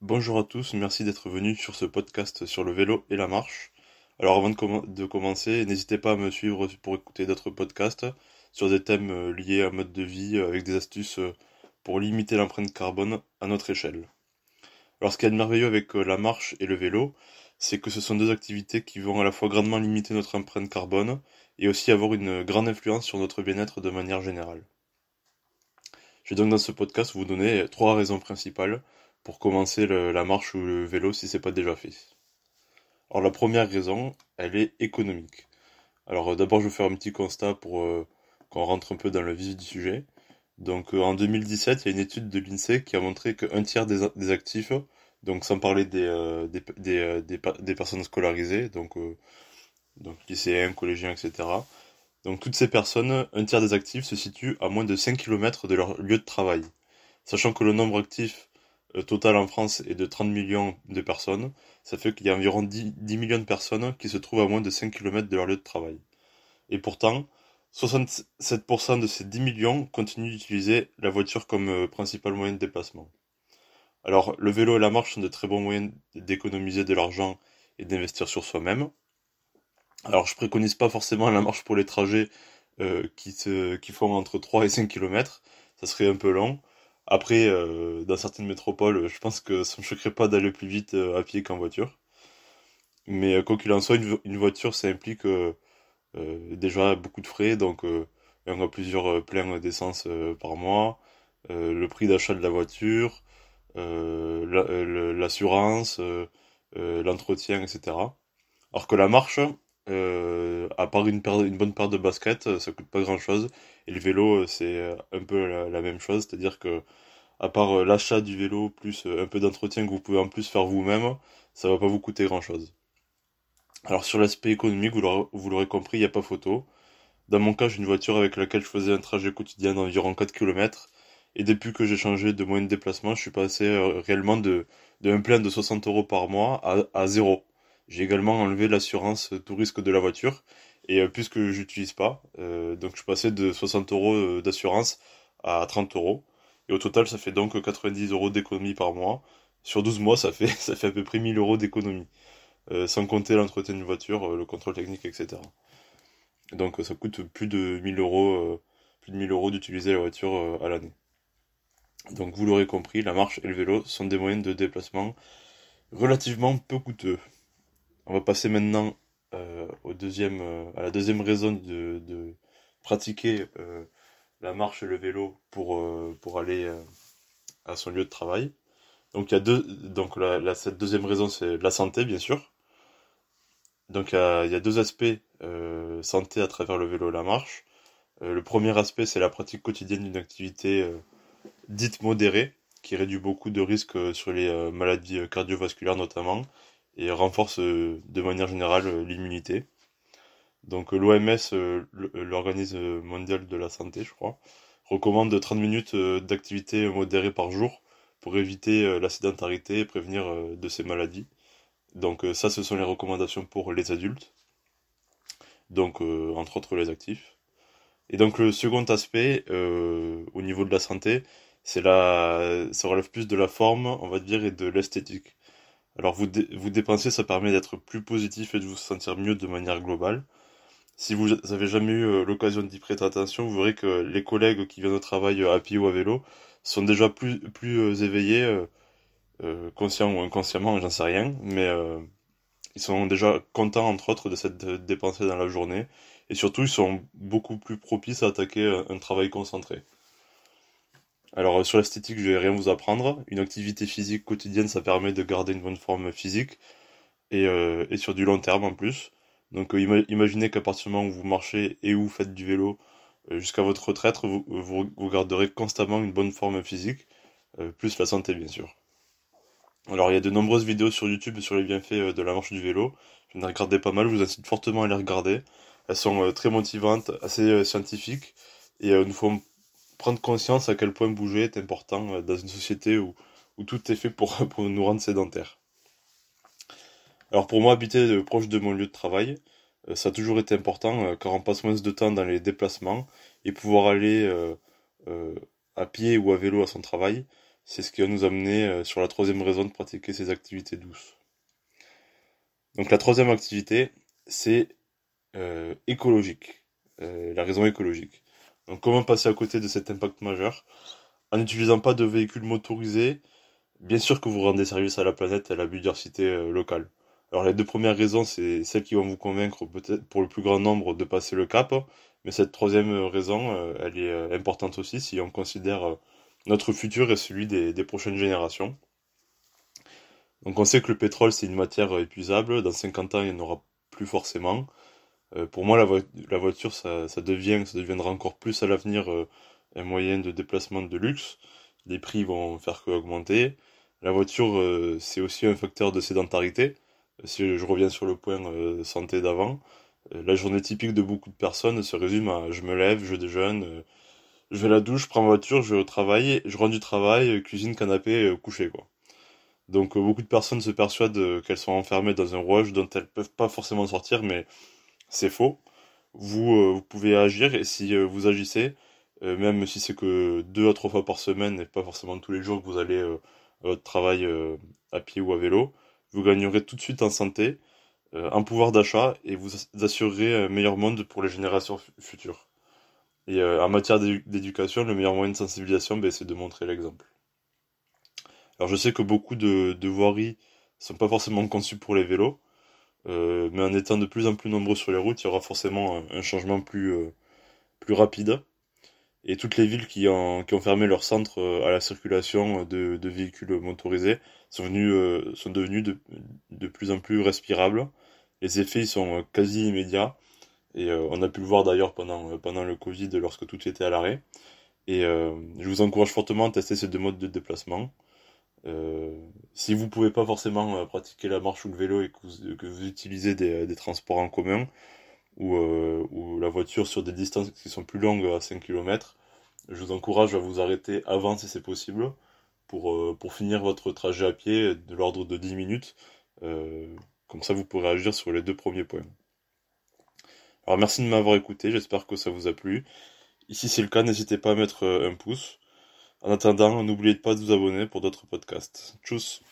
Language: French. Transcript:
Bonjour à tous, merci d'être venus sur ce podcast sur le vélo et la marche. Alors avant de, commencer, n'hésitez pas à me suivre pour écouter d'autres podcasts sur des thèmes euh, liés à mode de vie euh, avec des astuces euh, pour limiter l'empreinte carbone à notre échelle. Alors ce qui est de merveilleux avec la marche et le vélo, c'est que ce sont deux activités qui vont à la fois grandement limiter notre empreinte carbone et aussi avoir une grande influence sur notre bien-être de manière générale. Je vais donc dans ce podcast vous donner trois raisons principales pour commencer la marche ou le vélo si c'est pas déjà fait. Alors la première raison, elle est économique. Alors euh, d'abord je vais faire un petit constat pour euh, qu'on rentre un peu dans le vif du sujet. Donc euh, en 2017, il y a une étude de l'INSEE qui a montré qu'un tiers des, actifs, donc sans parler des, des, des, personnes scolarisées, donc, donc lycéens, collégiens, etc. Donc toutes ces personnes, un tiers des actifs se situent à moins de 5 km de leur lieu de travail. Sachant que le nombre actif le total en France est de 30 millions de personnes. Ça fait qu'il y a environ 10, millions de personnes qui se trouvent à moins de 5 km de leur lieu de travail. Et pourtant, 67% de ces 10 millions continuent d'utiliser la voiture comme euh, principal moyen de déplacement. Alors, le vélo et la marche sont de très bons moyens d'économiser de l'argent et d'investir sur soi-même. Alors, je préconise pas forcément la marche pour les trajets euh, qui, qui font entre 3 et 5 km. Ça serait un peu long. Après, euh, dans certaines métropoles, je pense que ça me choquerait pas d'aller plus vite euh, à pied qu'en voiture. Mais euh, quoi qu'il en soit, une, voiture, ça implique déjà beaucoup de frais, donc on a plusieurs pleins d'essence par mois, le prix d'achat de la voiture, l'assurance, l'entretien, etc. Alors que la marche, à part une, bonne paire de baskets, ça coûte pas grand chose. Et le vélo, c'est un peu la même chose, c'est-à-dire que à part euh, l'achat du vélo plus euh, un peu d'entretien que vous pouvez en plus faire vous-même, ça va pas vous coûter grand-chose. Alors sur l'aspect économique, vous l'aurez compris, il n'y a pas photo. Dans mon cas, j'ai une voiture avec laquelle je faisais un trajet quotidien d'environ 4 km. Et depuis que j'ai changé de moyen de déplacement, je suis passé euh, réellement de, un plein de 60 euros par mois à zéro. J'ai également enlevé l'assurance tout risque de la voiture. Et puisque j'utilise pas, donc je passé de 60 euros d'assurance à 30 euros. Et au total, ça fait donc 90 euros d'économie par mois. Sur 12 mois, ça fait, ça fait à peu près 1000 euros d'économie. Euh, sans compter l'entretien d'une voiture, euh, le contrôle technique, etc. Donc ça coûte plus de 1000 euros, euh, plus de 1000 euros d'utiliser la voiture à l'année. Donc vous l'aurez compris, la marche et le vélo sont des moyens de déplacement relativement peu coûteux. On va passer maintenant au deuxième, à la deuxième raison de, pratiquer la marche et le vélo pour, euh, pour aller euh, à son lieu de travail. Donc il y a deux, donc cette deuxième raison c'est la santé bien sûr. Donc il y a, deux aspects euh, santé à travers le vélo et la marche. le premier aspect c'est la pratique quotidienne d'une activité dite modérée qui réduit beaucoup de risques sur les maladies cardiovasculaires notamment et renforce de manière générale l'immunité. Donc euh, l'OMS, euh, euh, l'organisme mondial de la santé, je crois, recommande 30 minutes d'activité modérée par jour pour éviter la sédentarité et prévenir de ces maladies. Donc ça, ce sont les recommandations pour les adultes, donc entre autres les actifs. Et donc le second aspect au niveau de la santé, c'est ça relève plus de la forme, on va dire, et de l'esthétique. Alors vous, vous dépenser, ça permet d'être plus positif et de vous sentir mieux de manière globale. Si vous avez jamais eu euh, l'occasion d'y prêter attention, vous verrez que les collègues qui viennent au travail euh, à pied ou à vélo sont déjà plus, plus euh, éveillés, conscients ou inconsciemment, j'en sais rien, mais ils sont déjà contents, entre autres, de cette dépensée dans la journée. Et surtout, ils sont beaucoup plus propices à attaquer un travail concentré. Alors, sur l'esthétique, je vais rien vous apprendre. Une activité physique quotidienne, ça permet de garder une bonne forme physique. Et, et sur du long terme en plus. Donc euh, imaginez qu'à partir du moment où vous marchez et où vous faites du vélo euh, jusqu'à votre retraite, vous, garderez constamment une bonne forme physique, euh, plus la santé bien sûr. Alors il y a de nombreuses vidéos sur YouTube sur les bienfaits de la marche du vélo. Je ai regardé pas mal, je vous incite fortement à les regarder. Elles sont très motivantes, assez scientifiques, et nous faut prendre conscience à quel point bouger est important dans une société où, tout est fait pour, nous rendre sédentaires. Alors pour moi, habiter proche de mon lieu de travail, euh, ça a toujours été important euh, car on passe moins de temps dans les déplacements et pouvoir aller euh, à pied ou à vélo à son travail, c'est ce qui va nous amener sur la troisième raison de pratiquer ces activités douces. Donc la troisième activité, c'est écologique, la raison écologique. Donc comment passer à côté de cet impact majeur? En n'utilisant pas de véhicules motorisés Bien sûr que vous rendez service à la planète et à la biodiversité locale. Alors les deux premières raisons, c'est celles qui vont vous convaincre peut-être pour le plus grand nombre de passer le cap, mais cette troisième raison, euh, elle est euh, importante aussi si on considère euh, notre futur et celui des, prochaines générations. Donc on sait que le pétrole c'est une matière épuisable, dans 50 ans il n'y en aura plus forcément. Pour moi la, voiture ça, devient, ça deviendra encore plus à l'avenir un moyen de déplacement de luxe. Les prix vont faire qu'augmenter. La voiture c'est aussi un facteur de sédentarité si je reviens sur le point euh, santé d'avant, euh, la journée typique de beaucoup de personnes se résume à je me lève, je déjeune, euh, je vais à la douche, je prends ma voiture, je vais au travail, je rentre du travail, cuisine, canapé, coucher quoi. Donc beaucoup de personnes se persuadent qu'elles sont enfermées dans un rouage dont elles peuvent pas forcément sortir, mais c'est faux. Vous, vous pouvez agir et si vous agissez, même si c'est que deux à trois fois par semaine et pas forcément tous les jours que vous allez à votre travail à pied ou à vélo, vous gagnerez tout de suite en santé, euh, en pouvoir d'achat et vous assurerez un meilleur monde pour les générations futures. Et euh, en matière d'éducation, le meilleur moyen de sensibilisation, ben, c'est de montrer l'exemple. Alors je sais que beaucoup de, de voiries sont pas forcément conçues pour les vélos, euh, mais en étant de plus en plus nombreux sur les routes, il y aura forcément un, changement plus, plus rapide. Et toutes les villes qui ont, fermé leur centre à la circulation de, véhicules motorisés sont, euh, sont devenus de, plus en plus respirables. Les effets sont euh, quasi immédiats. Et euh, on a pu le voir d'ailleurs pendant, pendant le Covid lorsque tout était à l'arrêt. Et je vous encourage fortement à tester ces deux modes de déplacement. Si vous pouvez pas forcément pratiquer la marche ou le vélo et que vous, utilisez des, des, transports en commun ou, la voiture sur des distances qui sont plus longues à 5 km, je vous encourage à vous arrêter avant si c'est possible pour, euh, pour finir votre trajet à pied de l'ordre de 10 minutes. Euh, comme ça, vous pourrez agir sur les deux premiers points. Alors merci de m'avoir écouté, j'espère que ça vous a plu. Ici c'est le cas, n'hésitez pas à mettre euh, un pouce. En attendant, n'oubliez pas de vous abonner pour d'autres podcasts. Tchuss